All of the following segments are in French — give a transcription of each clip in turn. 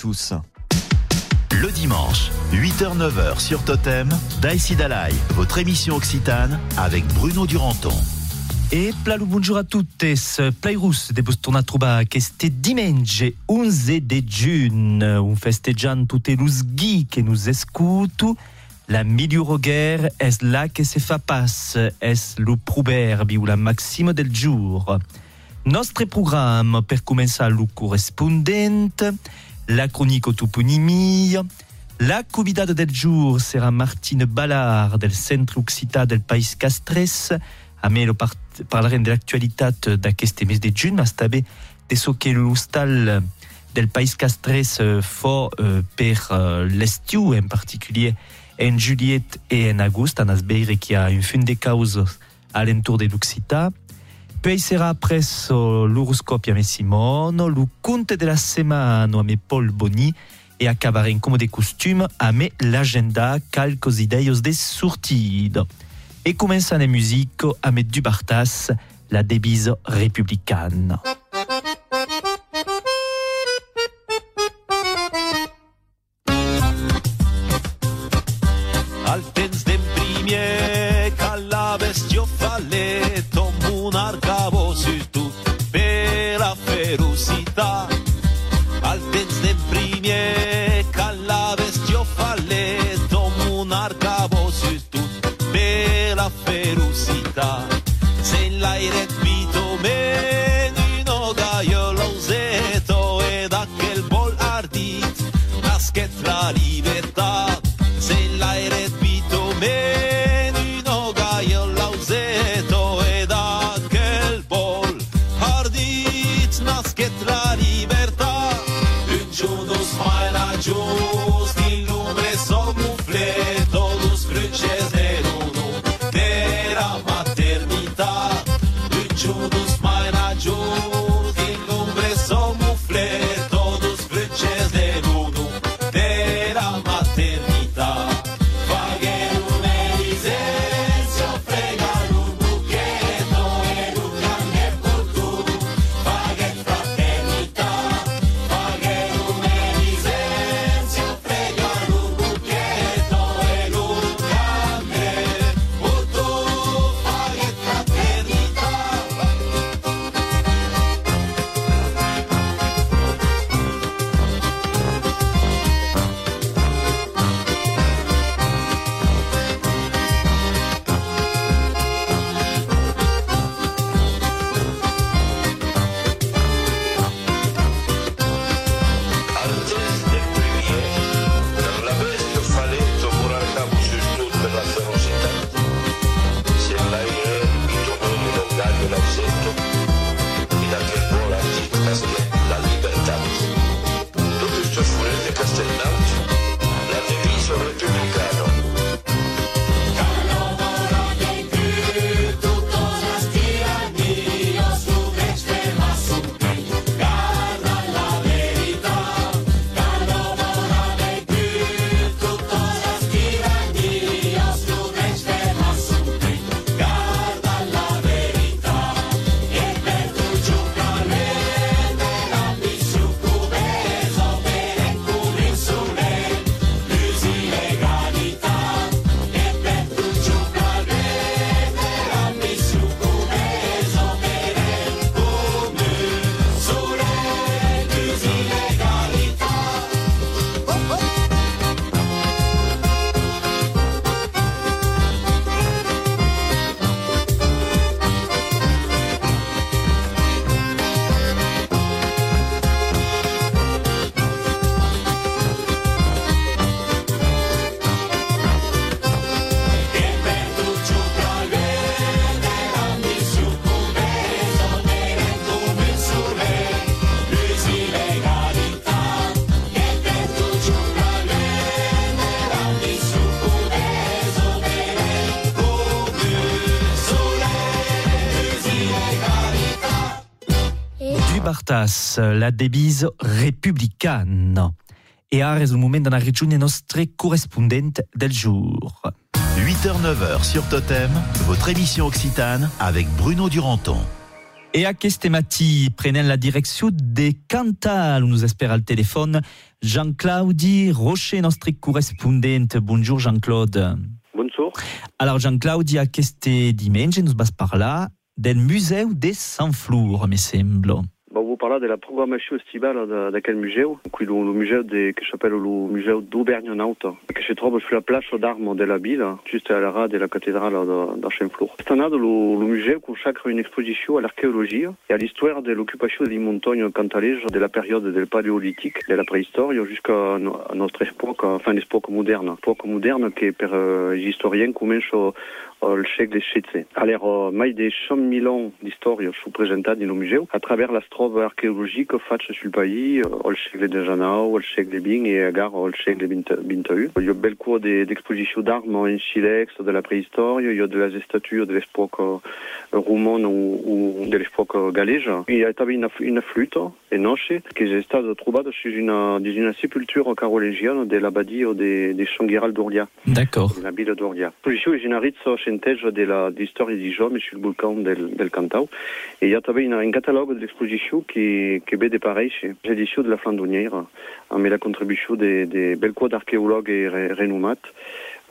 tous. Le dimanche, 8h-9h sur Totem, Daïsi Dalai, votre émission occitane avec Bruno Duranton. E plalu bonjour a tuttes, Plairus de tornar a trobar este diumenge 11 de giugn, un festeggiant tutte los ghi che nous escutu, la miglior guerra es la che se fa pas, es lo proverbi o la maxime del jour? Nostre programme per començar lo correspondent, la chronique toponimia, la convidada del jour sera Martine Ballard del Centre Occità del País Castres, a me lo part parlerem de l'actualitat d'aquest mes de juny, mas també de so que l'hostal del País Castres fort uh, per uh, l'estiu, en particulier en juliet et en agost, en asbeire qui a un fun de causes à l'entour de l'Occità. Poi sera presso l'horoscopi a me Simone, le conte de la setmana a me Paul Boni, e acabarem como de costume a me l'agenda calcos ideios de sortida. Et commençant la musique à mettre du Bartas, la devise républicaine. 있다. La devise républicaine. Et ara és el moment d'anar a regiune nostre correspondent del jour. 8h-9h sur Totem, votre émission occitane avec Bruno Duranton. Et à Kestemati, prenant la direction des Cantal, où nous espère le téléphone Jean-Claude Rocher, notre correspondant. Bonjour Jean-Claude. Bonjour. Alors Jean-Claude, à Keste dimanche, nous passe par là del musée des Sans-Flour, me semble. Bon, vous parlez de la programmation estivale de, de quel musée Qui le musée de, que s'appelle le musée d'Auvergne Naute, que se trouve sur la place d'armes de la ville, juste à la rade de la cathédrale de, de Chenflour. C'est un le, le musée consacre une exposition à l'archéologie et à l'histoire de l'occupation des montagnes cantalaises de la la jusqu'à notre époque, enfin l'époque moderne. L'époque moderne qui, per euh, les historiens, commence al segle XVI. Alors, mai de 100.000 ans d'història sont presentats en el museu a travers les troves arqueològiques faites sul país al segle XIX, al segle XX i agar al segle XXI. Il y a bel cours d'exposició d'armes en silex de la préhistòria, il y a de les estatues de l'époque romane ou, ou de l'époque galège. Il y a també une, une flûte enoche que j'ai estat trobada sur une, dans une sépulture carolingienne de l'abadia de, de Sanguiral d'Orlia. D'accord. La ville d'Orlia. L'exposició és una ritza centège de la d'història de Jom sur le volcan del, del Cantau. Et il y a une, un catalogue de l'exposició qui, qui ve de pareil l'édition de la Flandonière, amb la contribució de, de bel quad d'arqueologues re, renomats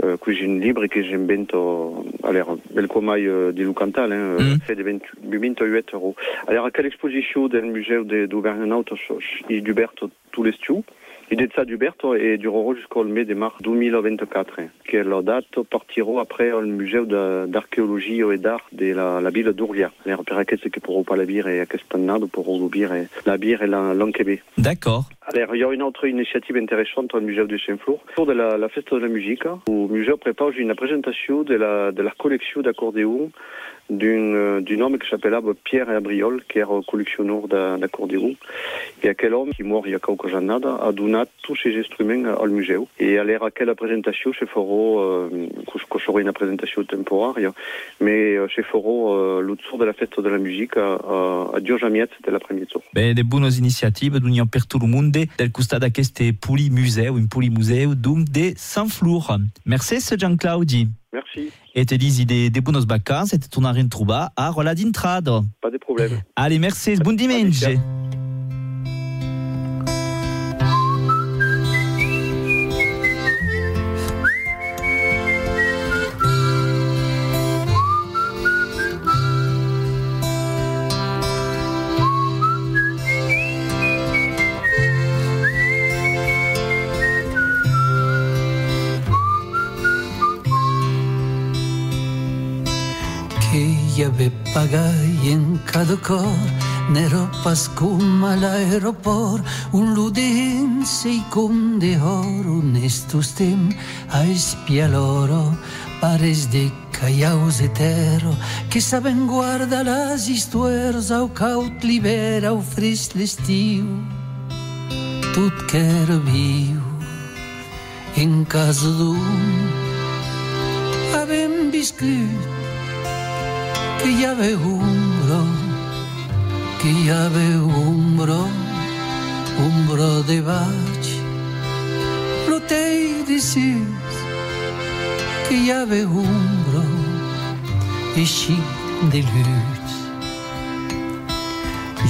euh, que j'ai une libre et que j'invento alors bel quoi mai euh, di Lucantal hein, mm. fait de 28 euros. Alors quelle exposition del musée d'Auvergne-Naut et d'Huberto tous les studios? L'idée de ça d'Huberto et durerà jusqu'au mai de mars 2024, que la date partira après le musée d'archéologie et d'art de la, ville d'Urlia. Per aquests que pourront pas la bière et aquesta annada pourront la bière la bière et l'enquebé. D'accord. Alors, il y a une autre initiative intéressante au musée de Saint-Flour. Autour de la, la fête de la musique, le musée prépare une présentation de la, de la collection d'accordéons d'un d'un homme qui s'appelait Pierre Abriol, qui era collectionneur d'accordéon, et aquel homme qui mort il y a quelques années a donné tous ses instruments au musée. Et à l'ère à quelle présentation se fera, euh, que une présentation temporaire, mais se fera euh, l'autour de la fête de la musique à, à, à Diojamiette de l'après-midi. Ben, de bonnes initiatives d'union per tout le monde, del costat d'aquest poli museu, un poli museu, donc de Saint-Flour. Merci, Jean-Claudi. Merci. Et te dis des, des bonnes vacances et te tourner une trouba à Rola d'Intrado. Pas de problème. Allez, merci, bon dimanche. Ave pagai en cada cor Nero pascum all'aeroport un ludense i cum de or honestos tem a espia loro pares de caiaus etero que saben guarda las histuers au caut libera au fris l'estiu tot qu'era viu en casa d'un. Avem viscut que hi havia un bro, que hi havia un bro, un bro de baix. L'hotel de sis, que hi havia un bro, així de lluç.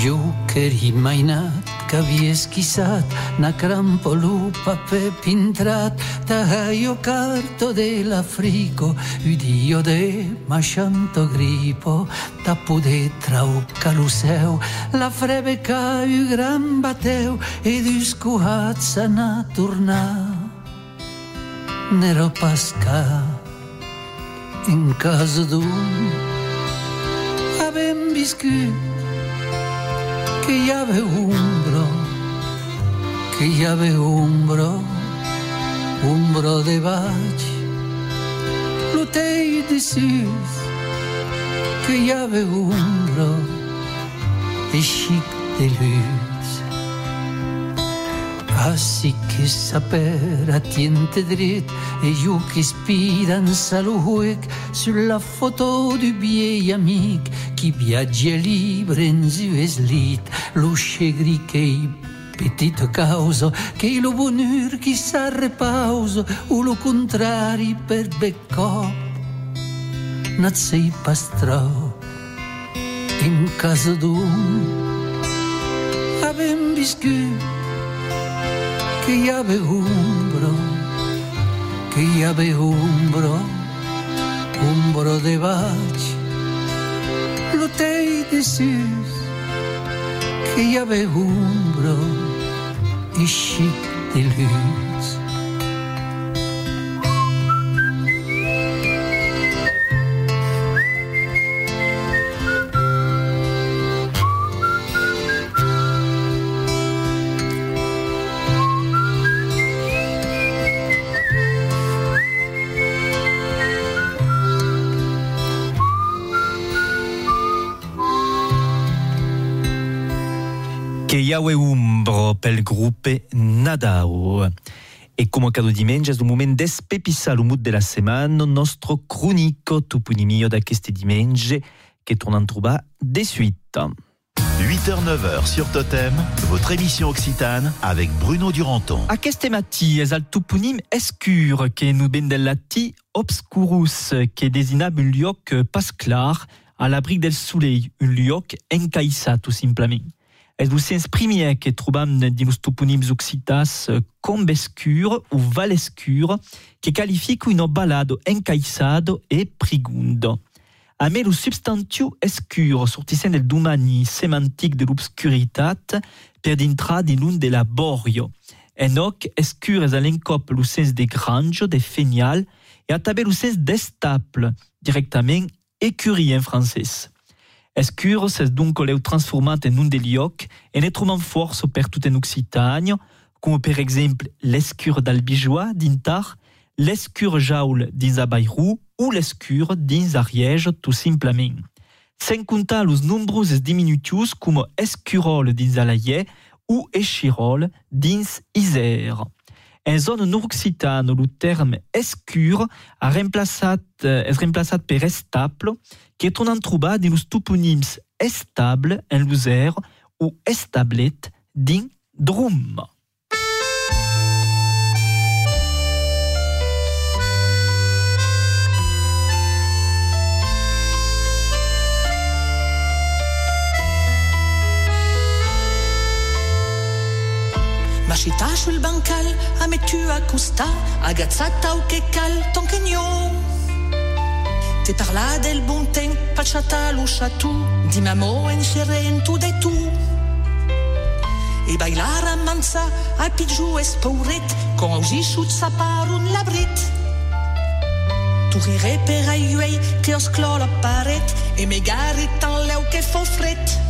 Jo que era imaginat que havia esquissat na crampolo paper pintrat taio carto dell'Africo udio de machanto gripo tapu de trau caluseu la frebe ca u gran bateu e discuat sana tornar nero pasca in casa d'un avem viscut que hi havia un que hi havia un bro, un bro de baix, l'hotel de sis, que hi havia un bro, de xic de luz. Así que saper a tiente dret e io che spira in saluec sulla foto du vieil amic qui viatge libre en zueslit l'usce gri che i petite causa che lo qui sa repausa o lo contrari per beccò. Nat sei pastrò in casa d'un. Avem viscut que hi ave umbro, que hi ave umbro, umbro de baix, l'hotell de sus, que hi ave umbro, i xic de luz. che Yahweh Umbro pel gruppe Nadao. E come cado dimanche, è un momento d'espepissare il mood della settimana, il nostro cronico toponimio da queste dimanche che tornano a trovare de suite. 8h-9h sur Totem, votre émission occitane avec Bruno Duranton. A queste matti es al toponim escur che nu ben del obscurus che desinab un lioc pas clar a l'abri del soleil, un lioc encaissat tout simplement. Es vous sens premier que trobam dinus toponims occitas com escur ou val escur que qualifica un balado encaissado e prigundo. A me lo substantiu escur sortissent del domani semantic de l'obscuritat per dintra di l'un de laborio. Enoc escur es alencop lo sens de granjo, de fenial, e a tabe lo sens d'estaple, directament écurie en francès. Escur es donc leu transformat en un de lioc e ne trobam força per tot en Occitània, com per exemple l'escur d'Albijois dintar, l'escur jaul dins a Bayrou ou l'escur dins Ariège tout simplement. Sen comptar los nombrosos diminutius com escurol dins Alaye ou echirol dins. En zona nord-occitana, le terme escur a remplaçat, eh, es remplaçat per estable, que est on en los toponims estable en Luzère ou establet dins Drum. Mascita sul bancal, a mettu a costa, agazzata o che cal, ton cagnon. Te parla del bon temps, pacciata lo chatou, di mamo en tu de tu. E bailar a mansa, a pigiu es pauret, con ausi sut sa parun labrit. Tu rire per aiuei, la paret, e me garit en leu fret.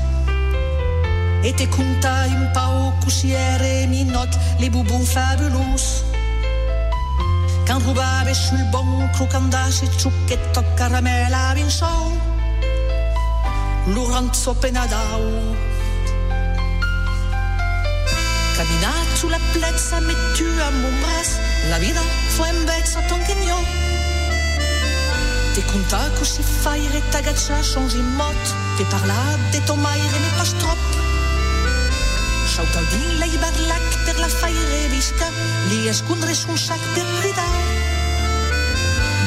E te conta un pau cusiere minot les boubons fabulous. Quand rubave sul bon crocandace ciucchetto caramella vinçou Lorenzo Penadau Caminat sulla plezza mettu a mon bras La vida fue en bezza ton chignon Te conta così faire t'agaccia changi mot Te parla de ton maire mais pas trop Schauta din lei barlac per la faire visca, li escondre son sac per cridar.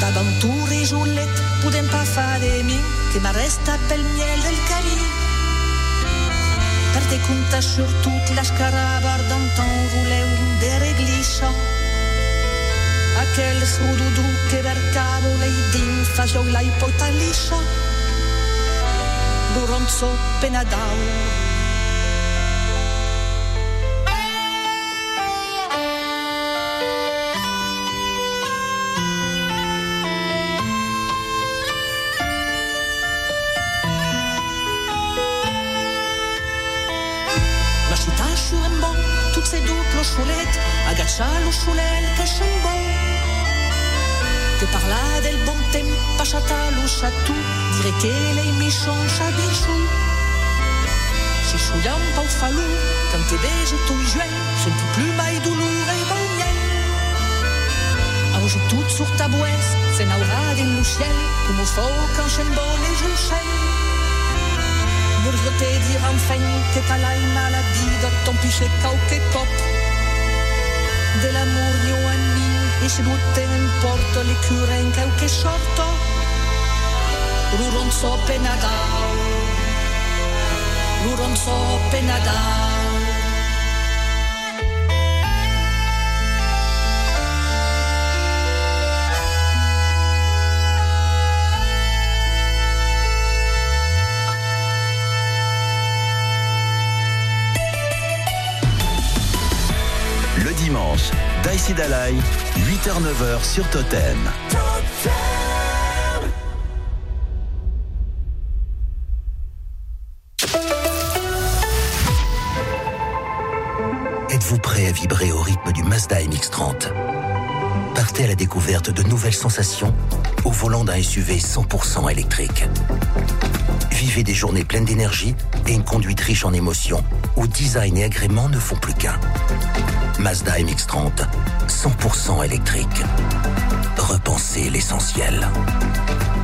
D'aventura i Julet podem pas fa de mi, que m'arresta pel miel del camí. Per te conta surtot l'escarabar d'antan voleu de reglissa. Aquel rududu que vercavo lei din fa joglai pota lissa. Lorenzo Penadau. Sciolel che scembo. Te parla del lo chatou, dire che lei mi change bichou. Si scioglia un po' falou, tante bege tu juin, senti plus mai dolor e bagnel. Oggi tout sur ta boesse, se n'aura din lo ciel, come fo quand scembo le giucel. Voudrais te dire enfin que t'as la maladie de ton qualche cop de l'amour io anni e se non te ne importa le cure in qualche sorto Ruron so penadao l'uronzo penadal. Daïsi Dalai, 8h-9h sur Totem. Êtes-vous prêt à vibrer au rythme du Mazda MX-30 Partez à la découverte de nouvelles sensations au volant d'un SUV 100% électrique. Vivez des journées pleines d'énergie et une conduite riche en émotions où design et agrément ne font plus qu'un. Mazda MX-30, 100% électrique. Repensez l'essentiel.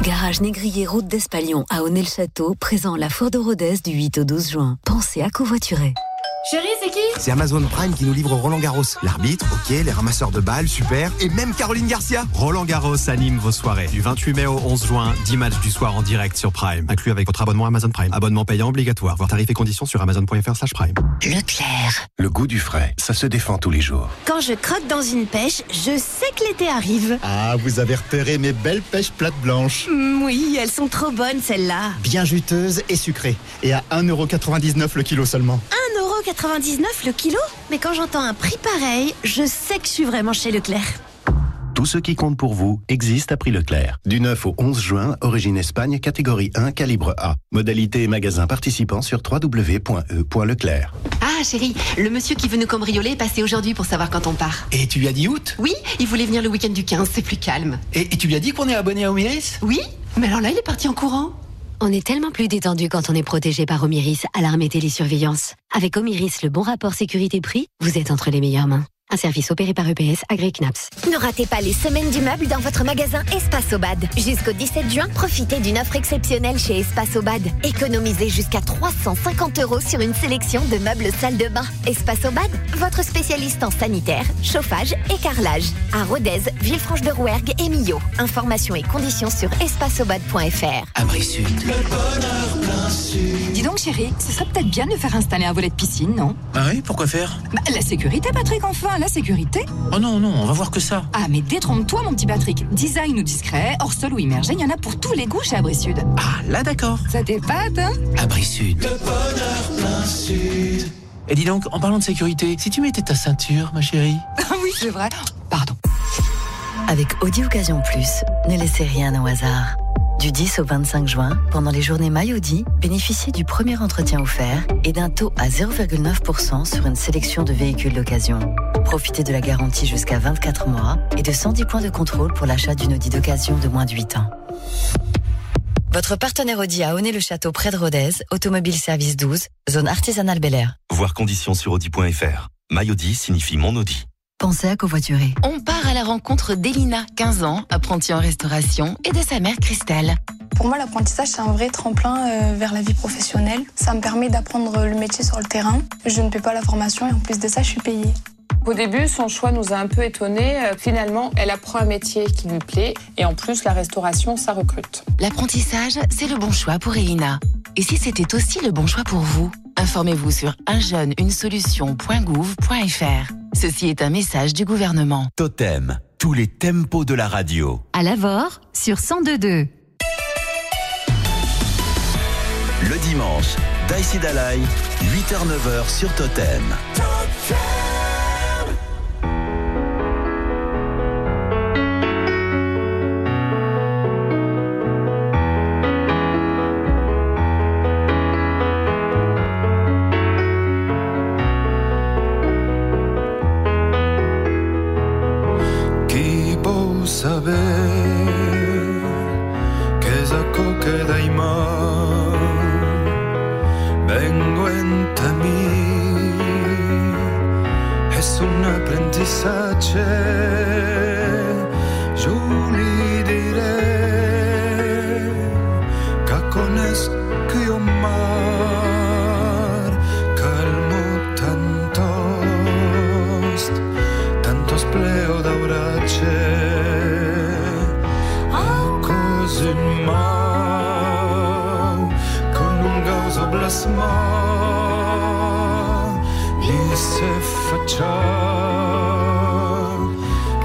Garage Négrier, route d'Espalion à Honnay-le-Château, présent à la Foire de Rodez du 8 au 12 juin. Pensez à covoiturer. Chérie, c'est qui C'est Amazon Prime qui nous livre Roland Garros. L'arbitre, ok, les ramasseurs de balles, super. Et même Caroline Garcia. Roland Garros anime vos soirées. Du 28 mai au 11 juin, 10 matchs du soir en direct sur Prime. Inclus avec votre abonnement Amazon Prime. Abonnement payant obligatoire. Voir tarifs et conditions sur amazon.fr slash prime. Leclerc. Le goût du frais, ça se défend tous les jours. Quand je croque dans une pêche, je sais que l'été arrive. Ah, vous avez repéré mes belles pêches plates blanches. Mm, oui, elles sont trop bonnes celles-là. Bien juteuses et sucrées. Et à 1,99€ le kilo seulement. 1,99€ le kilo Mais quand j'entends un prix pareil, je sais que je suis vraiment chez Leclerc. Tout ce qui compte pour vous existe à prix Leclerc. Du 9 au 11 juin, origine Espagne, catégorie 1, calibre A. Modalité et magasin participants sur www.e.leclerc. Ah chérie, le monsieur qui veut nous cambrioler est passé aujourd'hui pour savoir quand on part. Et tu lui as dit août? Oui, il voulait venir le week-end du 15, c'est plus calme. Et, et tu lui as dit qu'on est abonné à Omiris Oui, mais alors là il est parti en courant. On est tellement plus détendu quand on est protégé par Omiris, alarme et télésurveillance. Avec Omiris, le bon rapport sécurité-prix, vous êtes entre les meilleures mains. Un service opéré par EPS Agri Knaps. Ne ratez pas les semaines du meuble dans votre magasin Espace Obad. Jusqu'au 17 juin, profitez d'une offre exceptionnelle chez Espace Obad. Économisez jusqu'à 350 euros sur une sélection de meubles salle de bain. Espace Obad, votre spécialiste en sanitaire, chauffage et carrelage. À Rodez, Villefranche-de-Rouergue et Millau. Informations et conditions sur espaceobad.fr. Abri Sud. Le bonheur plein sud. Dis donc chérie, ce serait peut-être bien de faire installer un volet de piscine, non? Ah oui, pourquoi faire? Bah, La sécurité Patrick, enfin la sécurité Oh non, non, on va voir que ça. Ah, mais détrompe-toi, mon petit Patrick. Design ou discret, hors sol ou immergé, il y en a pour tous les goûts chez Abri Sud. Ah, là, d'accord. Ça t'épate, hein Abri Sud. Le bonheur plein sud. Et dis donc, en parlant de sécurité, si tu mettais ta ceinture, ma chérie. Ah oui, c'est vrai. Pardon. Avec Audi Occasion Plus, ne laissez rien au hasard. Du 10 au 25 juin, pendant les journées MyAudi, bénéficiez du premier entretien offert et d'un taux à 0,9% sur une sélection de véhicules d'occasion. Profitez de la garantie jusqu'à 24 mois et de 110 points de contrôle pour l'achat d'une Audi d'occasion de moins de 8 ans. Votre partenaire Audi à Honnay-le-Château près de Rodez, Automobile Service 12, zone artisanale Bel Air. Voir conditions sur Audi.fr. MyAudi signifie mon Audi. Pensez à covoiturer. On part à la rencontre d'Elina, 15 ans, apprentie en restauration, et de sa mère Christelle. Pour moi, l'apprentissage, c'est un vrai tremplin euh, vers la vie professionnelle. Ça me permet d'apprendre le métier sur le terrain. Je ne paie pas la formation et en plus de ça, je suis payée. Au début, son choix nous a un peu étonnés. Euh, Finalement, elle apprend un métier qui lui plaît et en plus, la restauration, ça recrute. L'apprentissage, c'est le bon choix pour Elina. Et si c'était aussi le bon choix pour vous? Informez-vous sur unjeune-une-solution.gouv.fr. Ceci est un message du gouvernement. Totem, tous les tempos de la radio. À Lavore, sur 102.2. Le dimanche, Daïsi Dalai, 8h-9h sur Totem. mar, calmo tantos, tantos pleo d'aurace, acos în mau, con un gauzo blasma, ni se facea,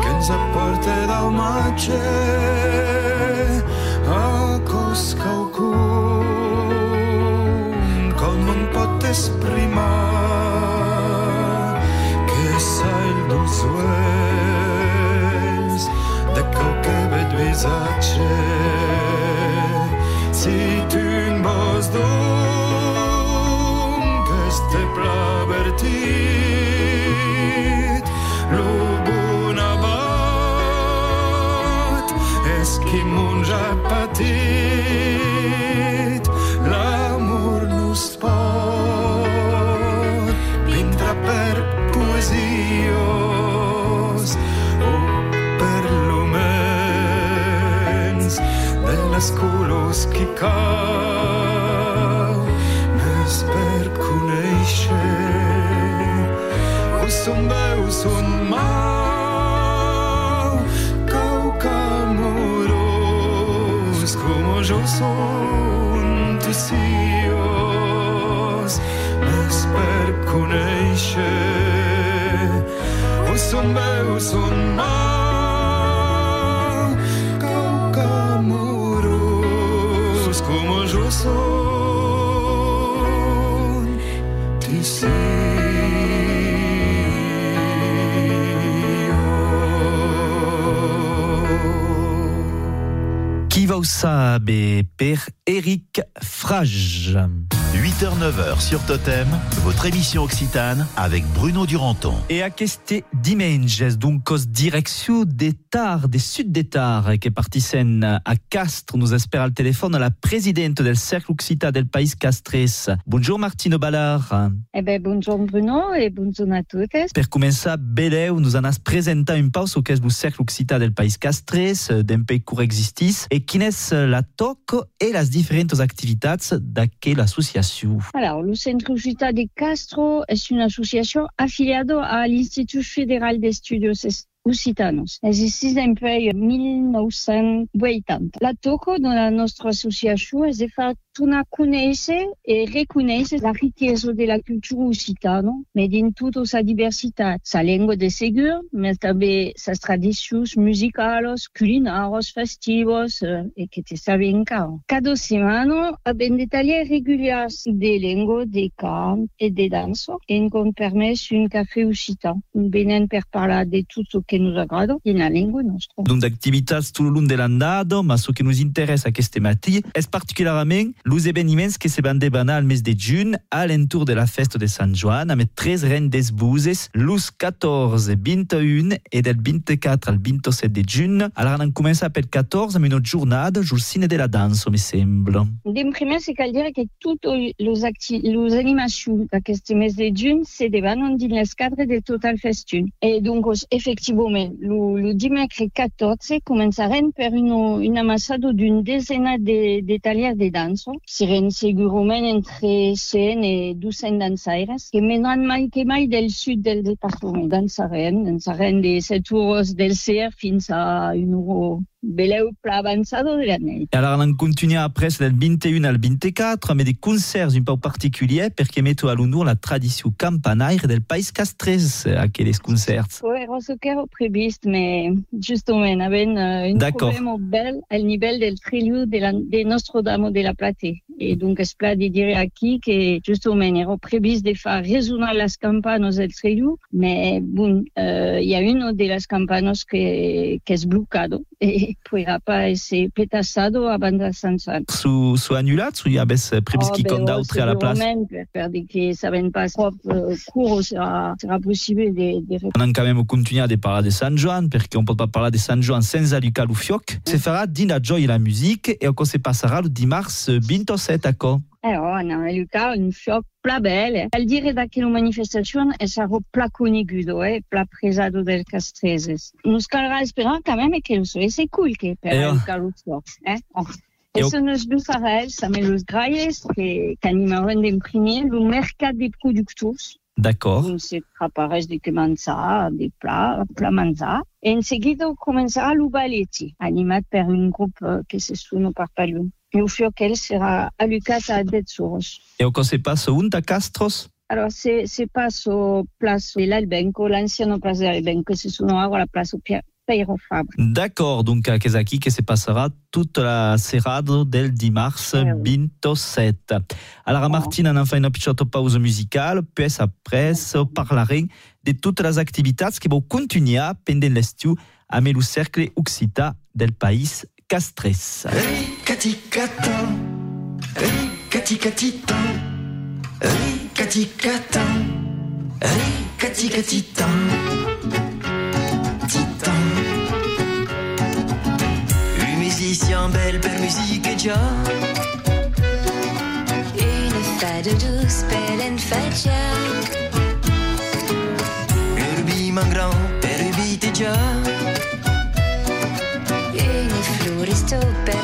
când se porte dau macea. Il dus uells de cau que ved visatge si colors que cau n'és per conèixer o son veus son mau. Cau camoros como jo son tucios n'és per conèixer o son veus son mau Qui va au sabe per Eric Frage. 8h-9h sur Totem, votre émission Occitane avec Bruno Duranton. Et à queste dimanche, donc cos direction des Tars, des Sud des Tars, qui partissent à Castres, nous espère al téléphone la présidente del Cercle Occita del País Castres. Bonjour Martino Ballard. Eh ben, bonjour Bruno et bonjour à toutes. Per començar, beleu, nous en has presentat un paus au qu'es lo Cercle Occita del País Castres, d'un pays court existis, et quin és la toc et les différentes activitats d'aquella association. Alors, le Centre Occità de Castro est une association affiliée à l'Institut fédéral des studios occitanos. Existe depuis 1980. La toco de la nostra associació és de fer donar a conèixer i reconèixer la riquesa de la cultura occitana, mais din tota sa diversitat. Sa llengua de segur, mais també ses tradicions musicals, culinàries, festives, eh, e que te saben encara. Cada setmana abbiamo des tallers regulars de llengua, de cant e de dansa, e ens permet un cafè occitan. Venen per parlar de tot el que nos agrada i la llengua nostra. Donc d'activitats tout le long de l'andado, mais ce qui nous intéresse aquest matí és particularment los événements que se van debanar al mes de juny a l'entour de la festa de Sant Joan amb tres rendes buses, los 14, 21 et del 24 al 27 de juny. Alors on comença pel 14 amb una jornada jul cine de la dansa, me sembla. En primer, c'est cal dire que toutes les, acti les animations d'aquest mes de juny se debanen dins les cadres del Total Festun. Et donc, effectivement, le, le dimecres 14 començarem per una, una amassada d'une desena de, de tallers de dansa. Sion, seren segurament entre 100 e 200 dansaires, que menran mai que mai del sud del departament. Dansaren, dansaren de 7 euros del CER fins a 1 euro beleu pla avançado de la nit. Alors on continue après del 21 al 24 amb des concerts un peu particuliers perquè metto a l'honor la tradició campanaire del País Castres aquells concerts. Oui, era ce que era previst, mais justament havent uh, un problème bel al nivell del trillo de, la, de Nostro Damo de la Plate. Et donc es pla de dire aquí que justament era previst de fer resonar les campanes del trillo, mais bon, uh, hi ha una de les campanes que, que és blocado. Et abans de Sant Joan. Su, su annulat, su hi ha bes previst oh, d'autres a la place? Per, per dir que saben pas prop uh, curt serà, serà possible de, de... On a quand même continué de parler de Sant Joan, perquè on peut pas parler de Sant Joan sense Lucas Lufioc. Se farà din la joie et la musique, et on se passera le dimarts 27 a co. Alors, on a Lucas, un fioc pla bel. Al dire d'aquella manifestació és algo pla conegudo, eh? pla presado del Castreses. Nos esperar quand même que lo per Eh, oh. Eh? Oh. Eh, Eso nos farels, també los gralles que, que animaran d'imprimir el mercat de productors D'accord. se de començar de pla, pla menjar. En seguida començarà el animat per un grup eh, que se sona per Pallun. El fioc, ell serà allucat a 10 hores. Et on se passe un a Castros? Alors, se, se passo Place dell'Albenco, l'ancienne place dell'Albenco, se sono ora la Place. D'accord, donc à Kezaki que se passera? Toute la serrade del dimarts 27. Alors, Martina, on a fait une petite pause musicale, puis après, parlerem de toutes les activités qui vont continuer pendant l'estiu a le cercle occità del país Castres. Ricaticata, ricaticatita, ricaticata, ricaticatita, tita. Un musicien belle per musique già. Une fade douce, belle faccia. Per già. Une floristo per.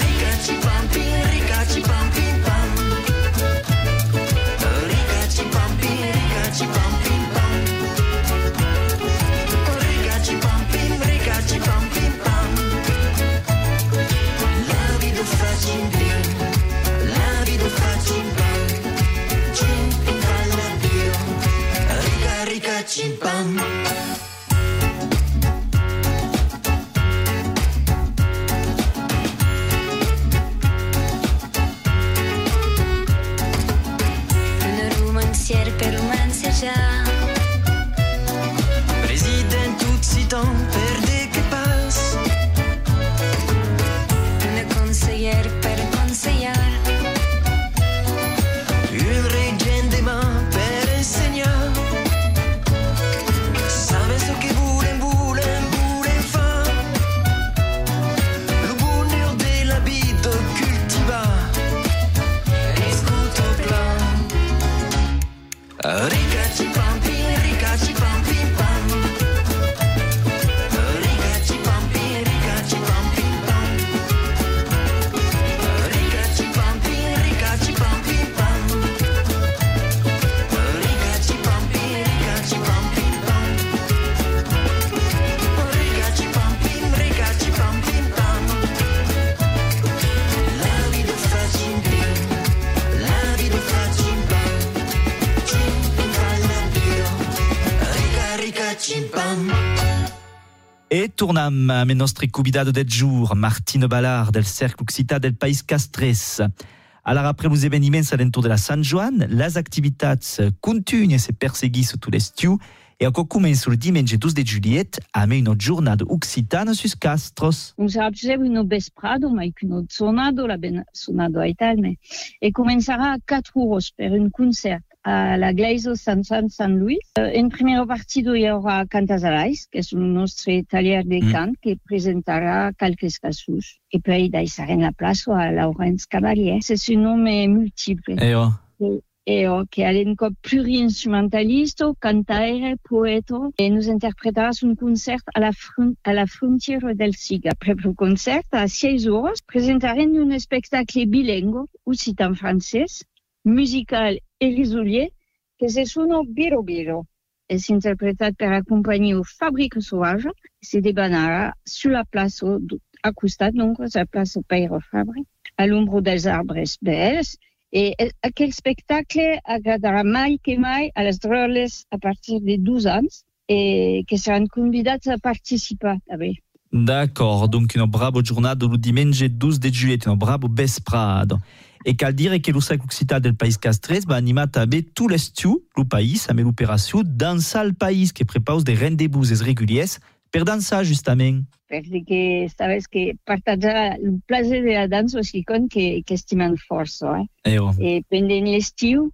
touchy bum. Tornam a me nostre convidado del jour, Martine Ballard, del Cercle Occità del País Castres. Alors après les événements alentour de la San Juan, les activités continuent se perseguir tout l'estiu et encore commence le dimanche 12 de juillet me une journée occitane sus Castros. Un sarà une vesprado, ma une sonado, la ben sonado a Italme, e començarà a 4 euros per un concert à la Glaiso San San San Luis. Euh, en première partie, il y aura Cantasalais, que és un nostre taller de Mm. cant, que presentarà quelques casos. Et puis, d'ahí serà en la place a Laurence Cavalier. C'est un homme multiple. Eh oh. Et oh, que è un cop pluri-instrumentalista, cantaire, poeta, e nous interpreterà un concert à la, front, à la frontière del Siga. Après le concert, à 6 heures, presentarem un spectacle bilingue, aussi en français, musical et résolier, que se suona Biro Biro. Et c'est interprété par la compagnie Fabrique Sauvage. C'est des banara sur la place à costat, donc, la place au Peiro Fabri, à l'ombre des arbres belles. Et aquel spectacle agradarà mai que mai a les droles a partir de 12 anys et que seran convidats a participar també. D'accord, donc une bravo giornata le dimanche 12 de juillet, une bravo vesprado. E cal dire che lo Cercle Occità del País Castres va animar també tout l'estiu lo país amb l'operació Dansar el País, que prepara des rendez-vous réguliers per dansar justament. Perquè sabes que partatjar el plaer de la dansa és quelcom que, que estimem força. Eh? Eh oh. Et pendant l'estiu,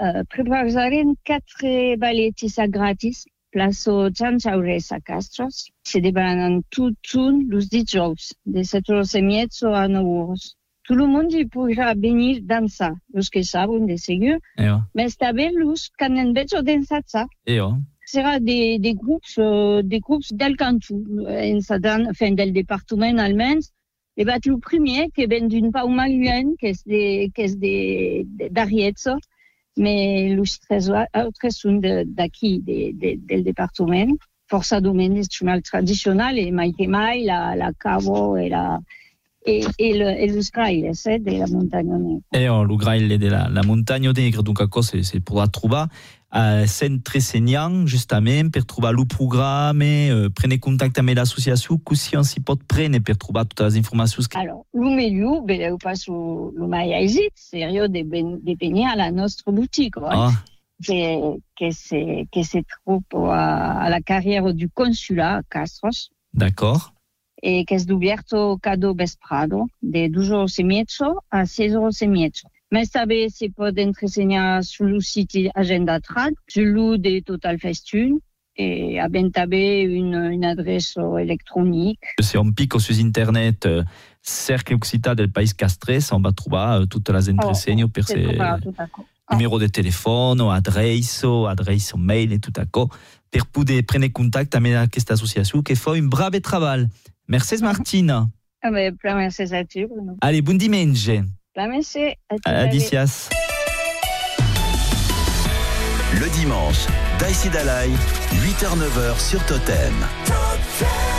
uh, prepararem quatre balletis gratis plaço Jean Jaurès a Castros. Se debaran tot un los dijous, de 7 horas e mezzo a 9 horas. Tout le monde pourra venir dansar, los que saben de segur, Eh mais també los que dansar. Eh oh. Sera des, des groupes, euh, des groupes del Cantu, en Sadan, enfin, del département allemand. Et bah, le premier, qui vient d'une Pauma Luen, qui est des, qui est des, d'Arietzo, Mais los tres altres són de- d'aquí, de, de, del departament. Força domenis xumal tradicional e mai que mai la, la cavo e, la, e, e, le, e los grailes eh, de la muntanya negra. E oh, lo graile de la, la montagna negra, donc cosa se podrà trobar a centre senyang, justament, per trobar lo programme, eh, prene contacte amb l'associació, così on s'hi pot prene per trobar totes les informacions que... Alors, lo millor, vedeu pas lo, lo mai aisit, serio de, ben, de venir a la nostra boutique, oi? Ah, que, que, se, que se trouve a, a la carrière du consulat a Castros d'accord. E que és d'obierto cada vesprado de 2 horas e mezzo a 6 horas e mezzo. Més també se pot entresenyar sul site Agenda Trad, sul de Total Festune, e havent també une, une adresse electronique. Se on pica sus internet eh, cercle occità del país castres, on va trobar eh, totes les Se se trobarà tot això. numero de telèfon, adreça, adreça mail e tot això, per poder prendre contacte amb aquesta associació que fa un brave treball. Merci Martina. Ah, mais plein merci à tu, Bruno. Allez, bon dimanche. Plein merci à tu. Adicias. Le dimanche, Daïsi Dalai, 8h-9h sur Totem. Le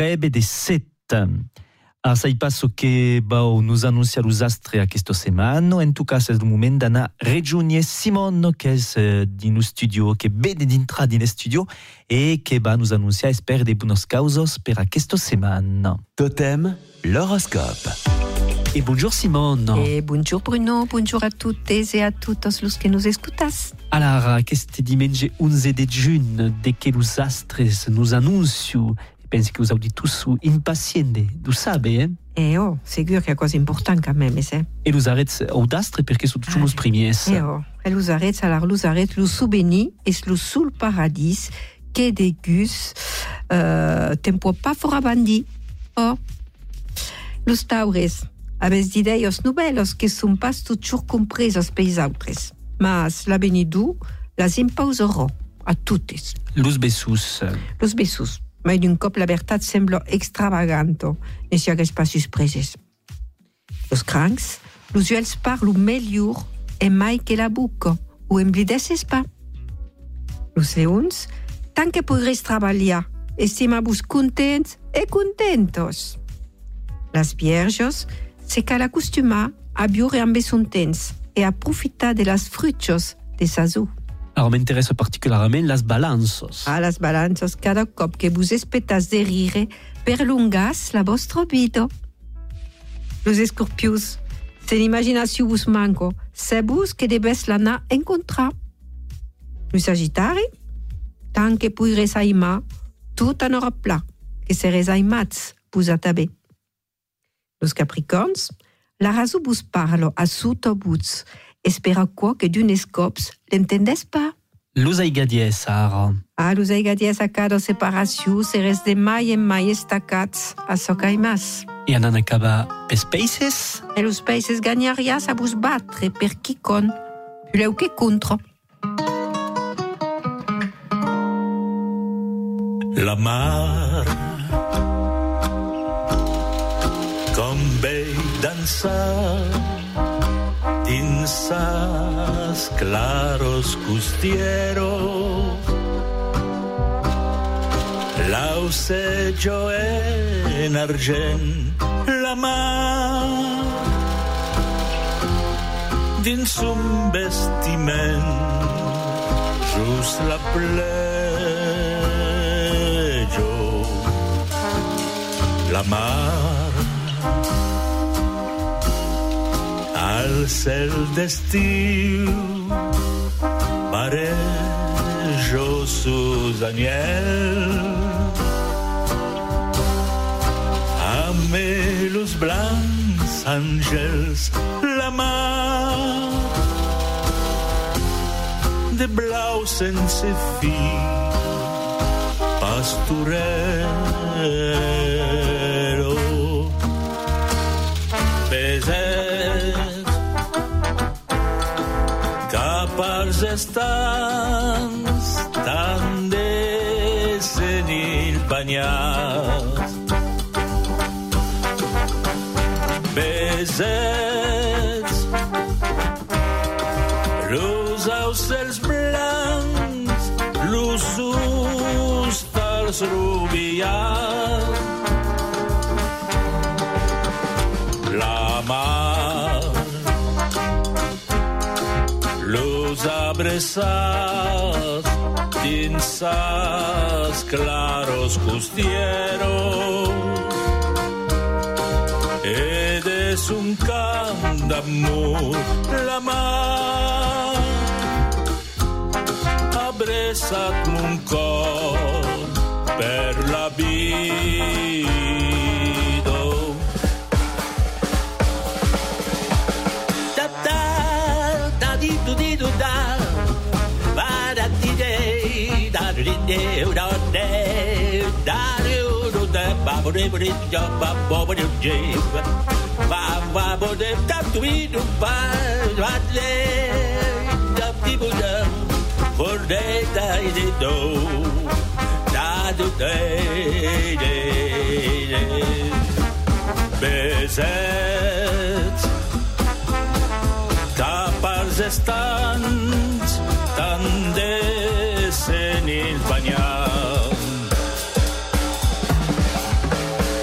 Crebe de set. Ah, sai passo che bau nous annuncia los astre a questo semana. En tout cas, c'est le moment d'anar rejoigner Simon, che è eh, di no studio, che vede d'intra di no studio e che va nous annuncia esper de buenos causos per a questo semana. Totem, l'horoscope. Et bonjour Simone. Et bonjour Bruno, bonjour à toutes et à tous los que nous escutas. Alors, aquest diumenge 11 de juny, de que los astres nous annunciu, penso que os auditors são impacientes, tu sabe, eh? Eh oh, segur que é cosa important quand même, eh? E los arrets aux astres perché sono tutti os primies. Eh oh, e los arrets, alors los arrets, los subeni, es los sul paradis, que de gus, uh, tempo pa fora bandi. Oh, los taures, aves d'ideios novelos que son pas toujours compresos peis autres. Mas la benidu, las impauserò a totes. Los bessus. Los bessos. mai d'un cop la veritat sembla extravaganto en si aquests passos preses. Los crancs, los joels parlo millor e mai que la buca, ho emblideses pas. Los leons, tant que podreis treballar, estima vos contents e contentos. Las vierges, se cal acostumar a viure amb un temps e aprofitar de las fruchos de sa zoo. Alors m'intéresse particulièrement las balances. A las balances cada cop que vos espetas de rire perlongas la vostra vida. Los escorpius, se l'imaginació vos manco, sabus que debes l'anar encontrar. Los sagitari, tant que podres aimar, tot anora pla, que seres aimats vos atabe. Los capricorns, la raso vos parlo a sota buts, espera quoi que d'une escopse l'entendesse pas. L'usaïgadiès, Sarah. Ah, l'usaïgadiès a cadre séparation, c'est de mai et mai estacats à Sokaimas. Et en anacaba, Spaces? Et le Spaces gagneria à vous battre per quicon, puis le que contre. La mar Com bé dansar ses claros costieros l'auceggio en argent la mar. Dins un vestiment just la plejo. La mar cel de steel, marejo sous aniel. Amé los blancs ángeles, la mar de blau sense fi, pasturel. Estants tan de senil banyats besets los aucels blancs los ústars rubiats los abrezats dins ses claros costieros Eres un cant d'amor, la mar ha abrçat mon cor per la vida. Da di de da España.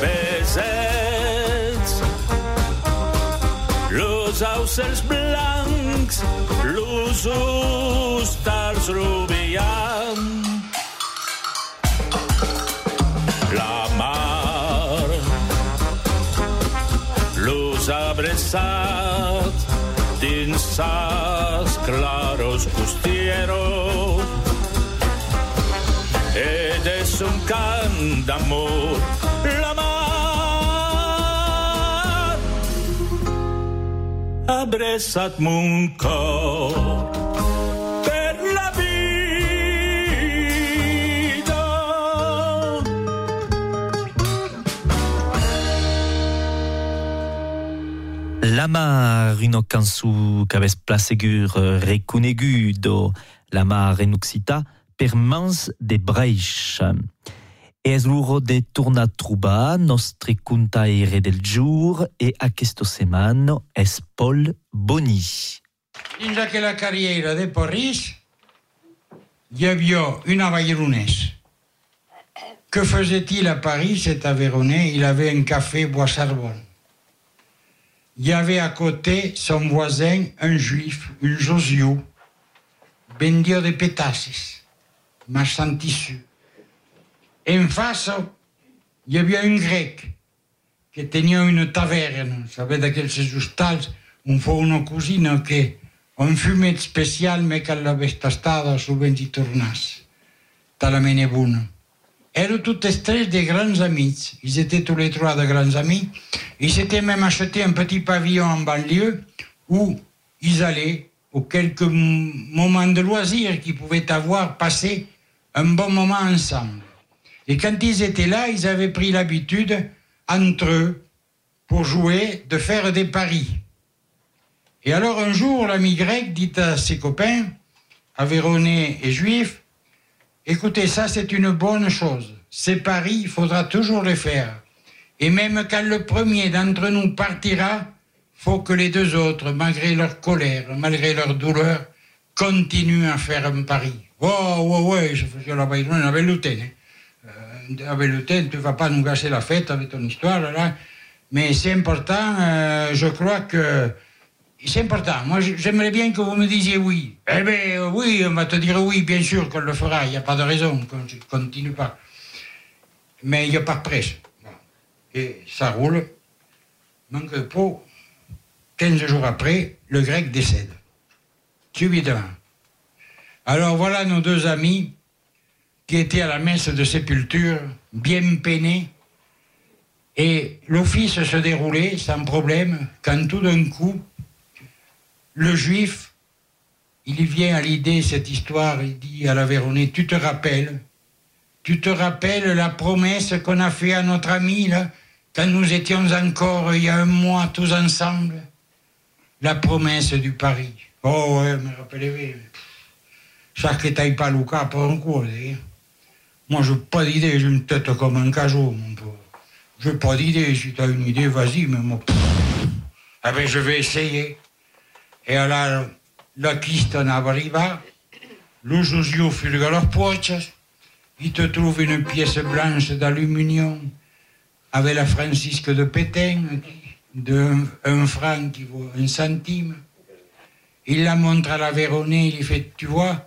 Besets, los ausels blancs, los ustars rubians. la mar. Los abressats dins claros costeros un cant d'amor la mar ha abrezat mon cor per la vida. La mar, une cançó qu'avès pla segur euh, reconegudo, la mar en occità, per mans de breix. E es l'uro de tornar a trobar nostri contaire del giur e a questo semano es Paul Boni. Dins aquella carriera de y avait une Aveyronnaise. Que faisait-il à Paris, cet Aveyronnais Il avait un café Bois-Charbonne. Il y avait à côté son voisin, un juif, un Josio, vendió de pétasses, de tissu. En face, il y avait un grec qui tenait une taverne. Savez d'aquells hostals on fa una cosina que un fumet spécial mais qu'elle l'avait tastada souvent y tornas. Talament bona. Eren tous tres de grands amis. Ils étaient tous les trois de grands amis. Ils s'étaient même acheté un petit pavillon en banlieue où ils allaient, aux quelques moments de loisirs qu'ils pouvaient avoir, passer un bon moment ensemble. Et quand ils étaient là, ils avaient pris l'habitude, entre eux, pour jouer, de faire des paris. Et alors un jour, l'ami grec dit à ses copains, Aveyronnais et Juifs, écoutez, ça c'est une bonne chose. Ces paris, il faudra toujours les faire. Et même quand le premier d'entre nous partira, faut que les deux autres, malgré leur colère, malgré leur douleur, continuent à faire un pari. Oh, ouais, ouais, je faisais la Bayronne avec Luten. Hein. Euh, avec Luten, tu vas pas nous gâcher la fête avec ton histoire, là. Mais c'est important, euh, je crois que c'est important. Moi, j'aimerais bien que vous me disiez oui. Eh bien, oui, on va te dire oui, bien sûr qu'on le fera. Il n'y a pas de raison qu'on ne continue pas. Mais il n'y a pas de presse. Et ça roule. Manque de peau. 15 jours après, le grec décède. Subitement. Alors voilà nos deux amis qui étaient à la messe de sépulture, bien peinés. Et l'office se déroulait sans problème, quand tout d'un coup, le juif, il vient à l'idée cette histoire, il dit à la Véronnée, tu te rappelles, tu te rappelles la promesse qu'on a fait à notre ami, là, quand nous étions encore il y a un mois tous ensemble? La promesse du pari. Oh ouais, me rappelez Pas Luca pour un coup, hein. Moi, j'ai pas d'idée, j'ai une tête comme un cajot, mon pauvre. J'ai pas d'idée, si t'as une idée, vas-y, mais moi... pff, Ah ben, je vais essayer. Et alors, la Christian arriva, le Josio fulga leurs poches, il te trouve une pièce blanche d'aluminium avec la Francisque de Pétain, de un franc qui vaut un centime. Il la montre à la Véronnée, il fait, tu vois,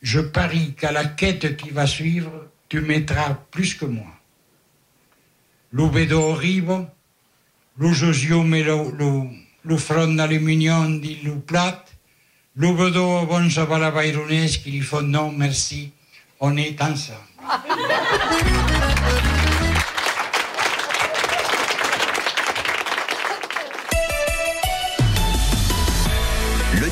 je parie qu'à la quête qui va suivre, tu mettras plus que moi. Lo vedo arrivo, lo Josio me lo, lo, lo d'aluminium dit lo plat, lo ça va la Vaironès qui lui font non merci, on est ensemble.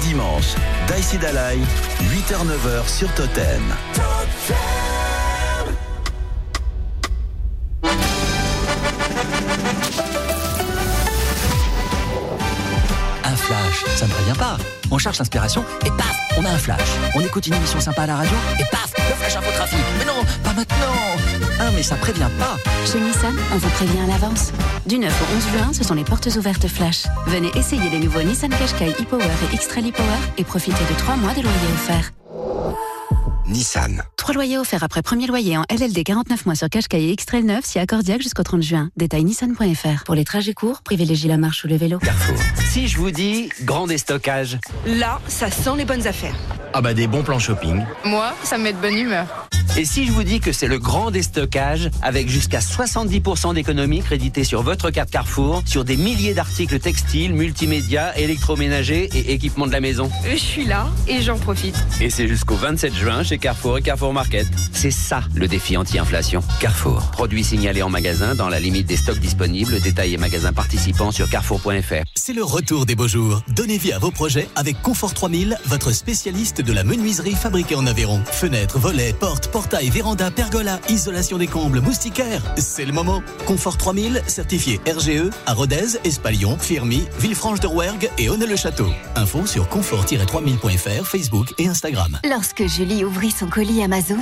dimanche, Daïsi Dalai, 8h-9h sur Totem. Un flash, ça ne prévient pas. On cherche l'inspiration et paf, on a un flash. On écoute une émission sympa à la radio et paf, le flash infotrafic. Mais non, pas maintenant. Ah, mais ça prévient pas. Chez Nissan, on vous prévient à l'avance. Du 9 au 11 juin, ce sont les portes ouvertes Flash. Venez essayer les nouveaux Nissan Qashqai e-Power et X-Trail e-Power et profitez de 3 mois de loyer offert. Nissan. 3 loyers offerts après premier loyer en LLD 49 mois sur Qashqai et X-Trail 9 si accordiaque jusqu'au 30 juin. Détail nissan.fr. Pour les trajets courts, privilégiez la marche ou le vélo. Si je vous dis grand déstockage. Là, ça sent les bonnes affaires. Ah bah des bons plans shopping. Moi, ça me met de bonne humeur. Et si je vous dis que c'est le grand déstockage avec jusqu'à 70% d'économie créditée sur votre carte Carrefour sur des milliers d'articles textiles, multimédia, électroménagers et équipements de la maison. Je suis là et j'en profite. Et c'est jusqu'au 27 juin chez Carrefour et Carrefour Market. C'est ça le défi anti-inflation. Carrefour. Produits signalés en magasin dans la limite des stocks disponibles. Détails et magasins participants sur carrefour.fr. C'est le retour des beaux jours. Donnez vie à vos projets avec Confort 3000, votre spécialiste de la menuiserie fabriquée en Aveyron. Fenêtres, volets, portes, portails, vérandas, pergolas, isolation des combles, moustiquaires. C'est le moment. Confort 3000, certifié RGE à Rodez, Espalion, Firmy, Villefranche de Rouergue et Honnay-le-Château. Info sur confort-3000.fr, Facebook et Instagram. Lorsque Julie ouvrit son colis Amazon,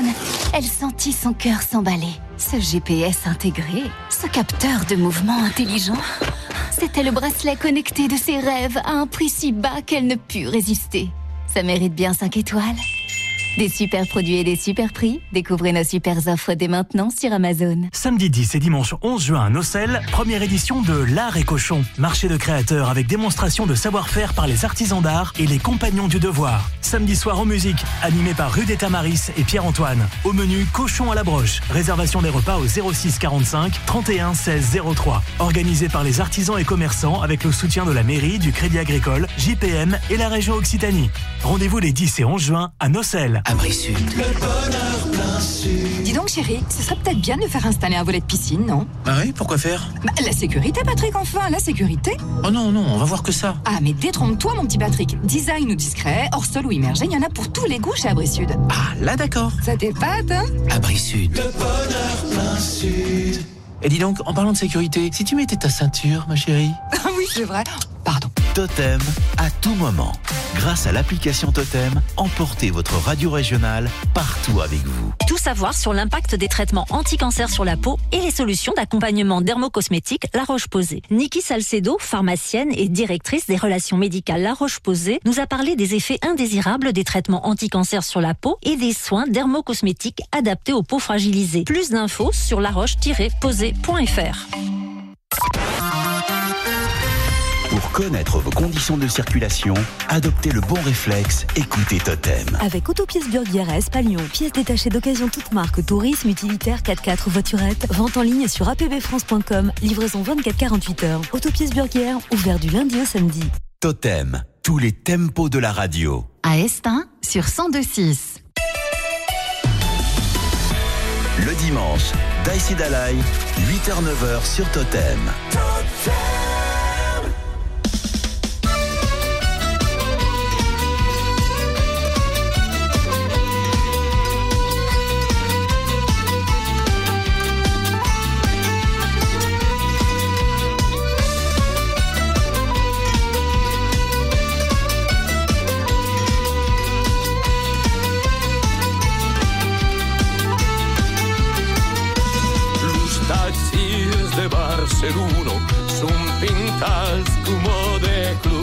elle sentit son cœur s'emballer. Ce GPS intégré, ce capteur de mouvement intelligent, c'était le bracelet connecté de ses rêves à un prix si bas qu'elle ne put résister. Ça mérite bien 5 étoiles. Des super produits et des super prix, découvrez nos super offres dès maintenant sur Amazon. Samedi 10 et dimanche 11 juin à Nocel, première édition de L'Art et Cochon. Marché de créateurs avec démonstration de savoir-faire par les artisans d'art et les compagnons du devoir. Samedi soir en musique, animé par Rudy Tamaris et Pierre-Antoine. Au menu, cochon à la broche. Réservation des repas au 06 45 31 16 03. Organisé par les artisans et commerçants avec le soutien de la mairie, du Crédit Agricole, JPM et la région Occitanie. Rendez-vous les 10 et 11 juin à Nocel. Abri Sud. Le bonheur plein sud. Dis donc, chérie, ce serait peut-être bien de faire installer un volet de piscine, non? Ah oui, pourquoi faire? Bah, la sécurité, Patrick, enfin, la sécurité. Oh non, non, on va voir que ça. Ah, mais détrompe-toi, mon petit Patrick. Design ou discret, hors sol ou immergé, il y en a pour tous les goûts chez Abri Sud. Ah, là d'accord. Ça t'épate, hein? Abri Sud. Le bonheur plein sud. Et dis donc, en parlant de sécurité, si tu mettais ta ceinture, ma chérie Ah oui, c'est vrai. Pardon. Totem à tout moment. Grâce à l'application Totem, emportez votre radio régionale partout avec vous. Tout savoir sur l'impact des traitements anti-cancer sur la peau et les solutions d'accompagnement dermocosmétique La Roche-Posay. Niki Salcedo, pharmacienne et directrice des relations médicales La Roche-Posay, nous a parlé des effets indésirables des traitements anti-cancer sur la peau et des soins dermocosmétiques adaptés aux peaux fragilisées. Plus d'infos sur Pour connaître vos conditions de circulation, adoptez le bon réflexe, écoutez Totem. Avec Autopièces Burguière à Espalion, pièces détachées d'occasion toute marque, tourisme, utilitaire, 4x4, voiturette, vente en ligne sur apbfrance.com, livraison 24-48 heures. Autopièces Burguière, ouvert du lundi au samedi. Totem, tous les tempos de la radio. À Estin, sur 1026. Le dimanche, Daïsi Dalai, 8h-9h sur Totem. Taxis de Barcelona son pintats como de club.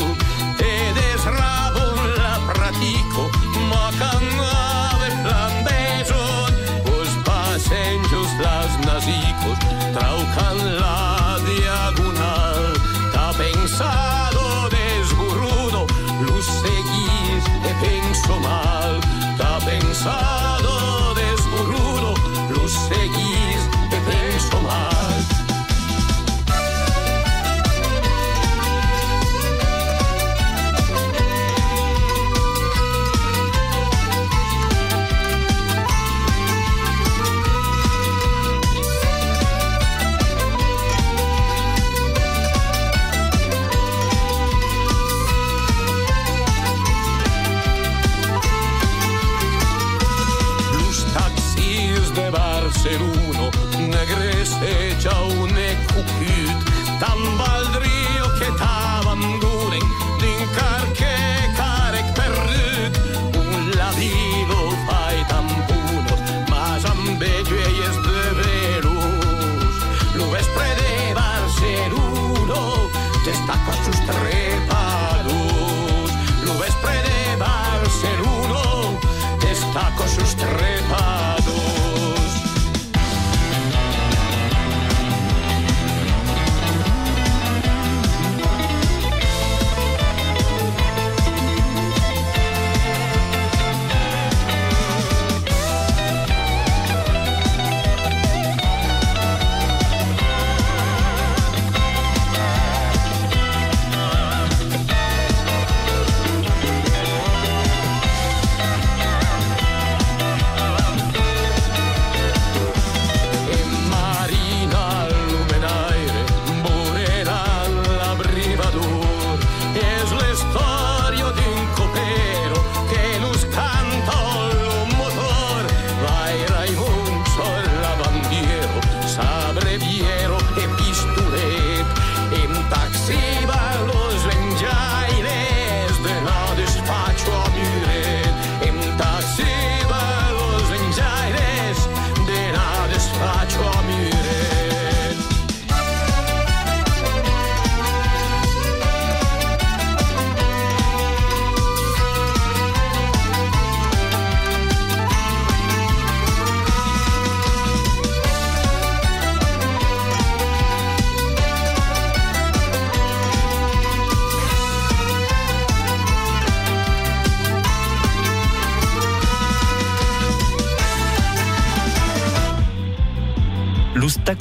ser uno, negre se un ne.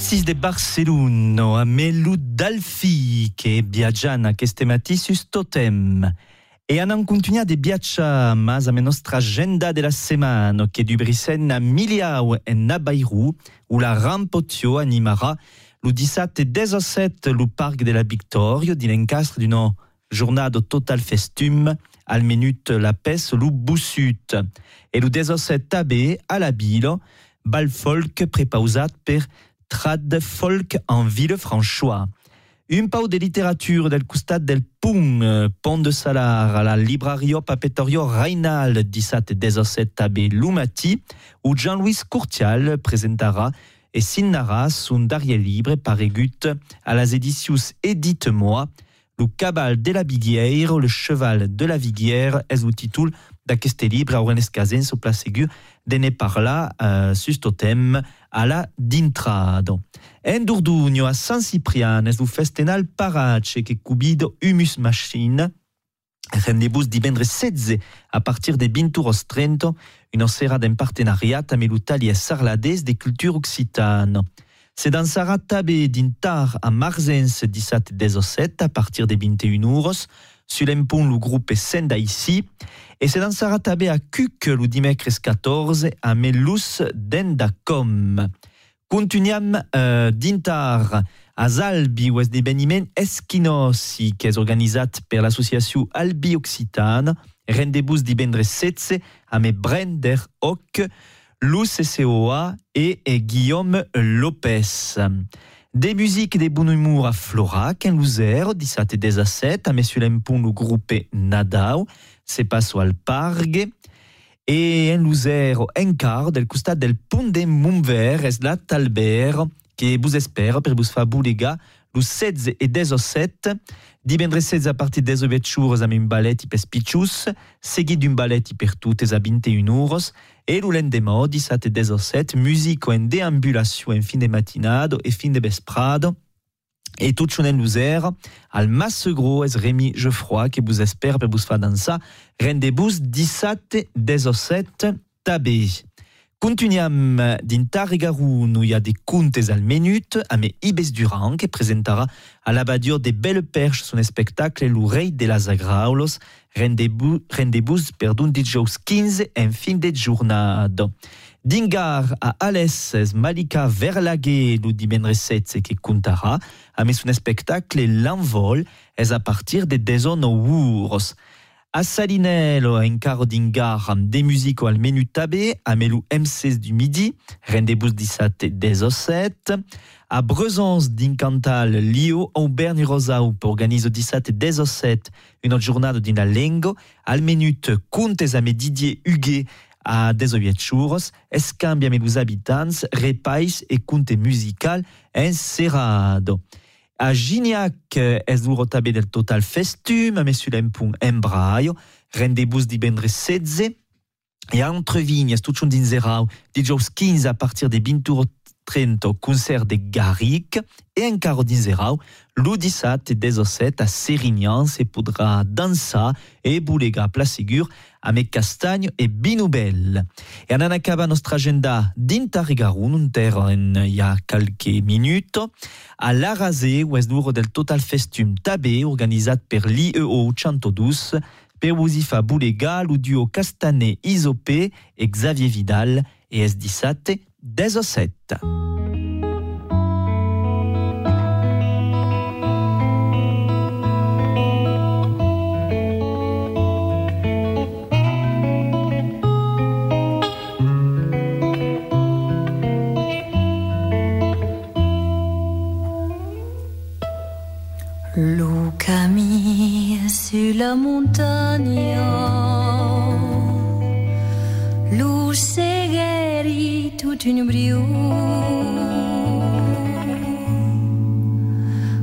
Taxis de Barcelona a melu d'Alfi che viaggiano a queste matti su totem. E hanno continuato de viaggiare mas a nostra agenda della settimana che du Brisen a Miliau e na Bairou où la Rampotio animera le 17 e 17 le Parc de la Victoria di l'encastre d'une giornata total festum al minut la pes lu bussut. E le 17 tabé a la Bilo bal folk prepausat per Trad Folk en Villefranchois. Un pau de littérature del costat del euh, Pont de Salar, a la librario Papetorio Reinal 17 17 tabé Lumati, où Jean-Louis Courtial presentara et signara son dernier libre paregut à las éditions Edith Moi, le cabal de la Viguière, le cheval de la Viguière, est le titre d'aqueste libre a Orenes Casen placegur de ne parla uh, sus a la d'intrado. En Durdugno a San Ciprian es lo festenal parace que cubido Humus Machine? Rendez-vous divendres 16 a partir de 20 horas 30 une serrada en partenariat amb l'Italia Sarlades de culture occitane. Se dansarà també dintar a Marzens 17 17 a partir de 21 horas sur l'empont le groupe Senda ici et se dansarà també a Cuc le dimecres 14 a Melus d'Endacom. Continuam uh, dintar a Albi o esdeveniment Esquinosi que és organitzat per l'associació Albi Occitane rendez-vous divendres 16 amb Brender Hoc, Luz CCOA et, et Guillaume Lopez. Des musiques de bon à Florac, en Luzère, 17 et 17, à Monsieur Lempon, le groupe Nadao, c'est pas al Pargue. Et en Luzère, en quart, del costat del pont de Montvert, es la Talbert, que vous espère, per vous faire boulega, le 16 et 17, divendres 16 a partir des 8 jours ballet i pes d'un ballet i per totes a 21 euros, e le lendemain, 17 et 17, musique en déambulation en fin de matinado e fin de vesprado, et tout en Luzère, al Massegro es Rémi Geoffroy, que vous espère per vous faire danser, rendez-vous 17 17 tabé. Continuam d'intarregarun où il y a des contes al minute me Ibes Durand que presentara à l'abadio de Belles Perches son spectacle L'Oreille de las Agraulos rendez-vous rendez-vous per d'un dijous 15 en fin de jornada. Dingar a Alès Malika Verlaguer le divendres 7 que contara a me son spectacle L'Envol est à partir de 10 euros. A Salinello, encara dingar amb des musiques al menu tabé, a melu M16 du midi, rendez-vous 17 17. A Brezons d'Incantal, Lio, Aubergne Rosau, organise 17 17 une jornada din la lengo, al menut contes a me Didier Huguet a 18 jours, escambia me los habitants, repais e conte musical encerrado. A Gignac. Es duro tabé del total festum, a Monsieur Lempung embraio, rendez-vous divendres 16, et a Entrevignes, tout chon d'inzerau, dijous 15 à partir de 20 30 concert de Garric e encaro dinzerau lo des 17 à Sérignan se podrà dansar e bolegar plasegur avec Castagne et Binoubel. Et on en acaba notre agenda d'Intarrigarun, un terre il y a quelques minutes, à l'Arasé, où est del Total Festum Tabé, organisé par l'IEO 112, Perusifa Boulega, le duo Castanet Isopé et Xavier Vidal, et S17 des ocètes. Lou Camille sur la montagne s'est guérie toute une brio,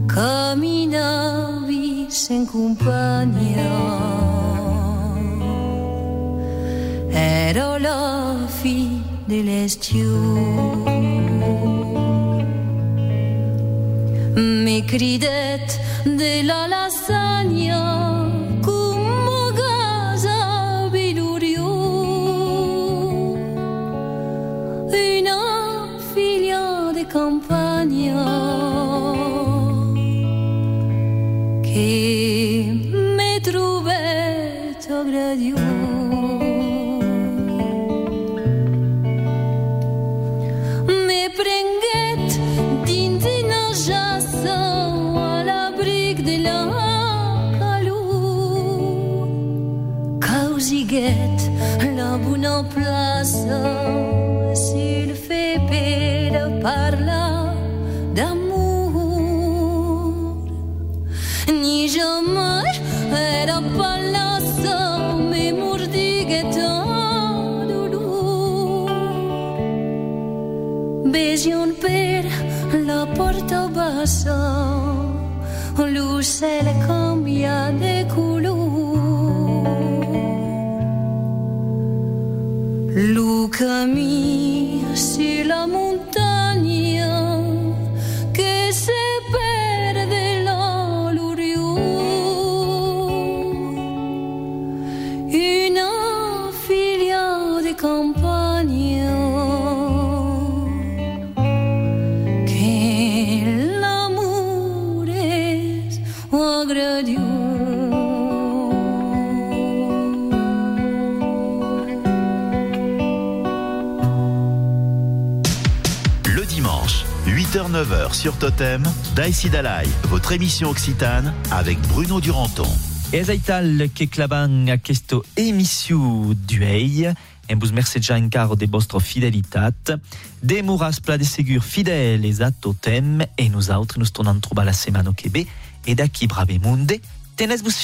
comme une vie sans compagne. Ero la fille de l'estio. Mi cridet de la lasagna campagna che mi trovetto gradio. Me prenguet dins una jassa a l'abric de la la bona plaça s'il fait porta bassa, l'ocel canvia de color. Lo camí sur la 8h-9h sur Totem, Daïsi Dalai, votre émission occitane avec Bruno Duranton. E aital che clavan a questo émission duei, en vos merci già encaro de vostra fidelitat, de muras pla de segur fideles a totem, e nous autres nous tornam trobar la setmana che ve, e da brave munde, tenes vos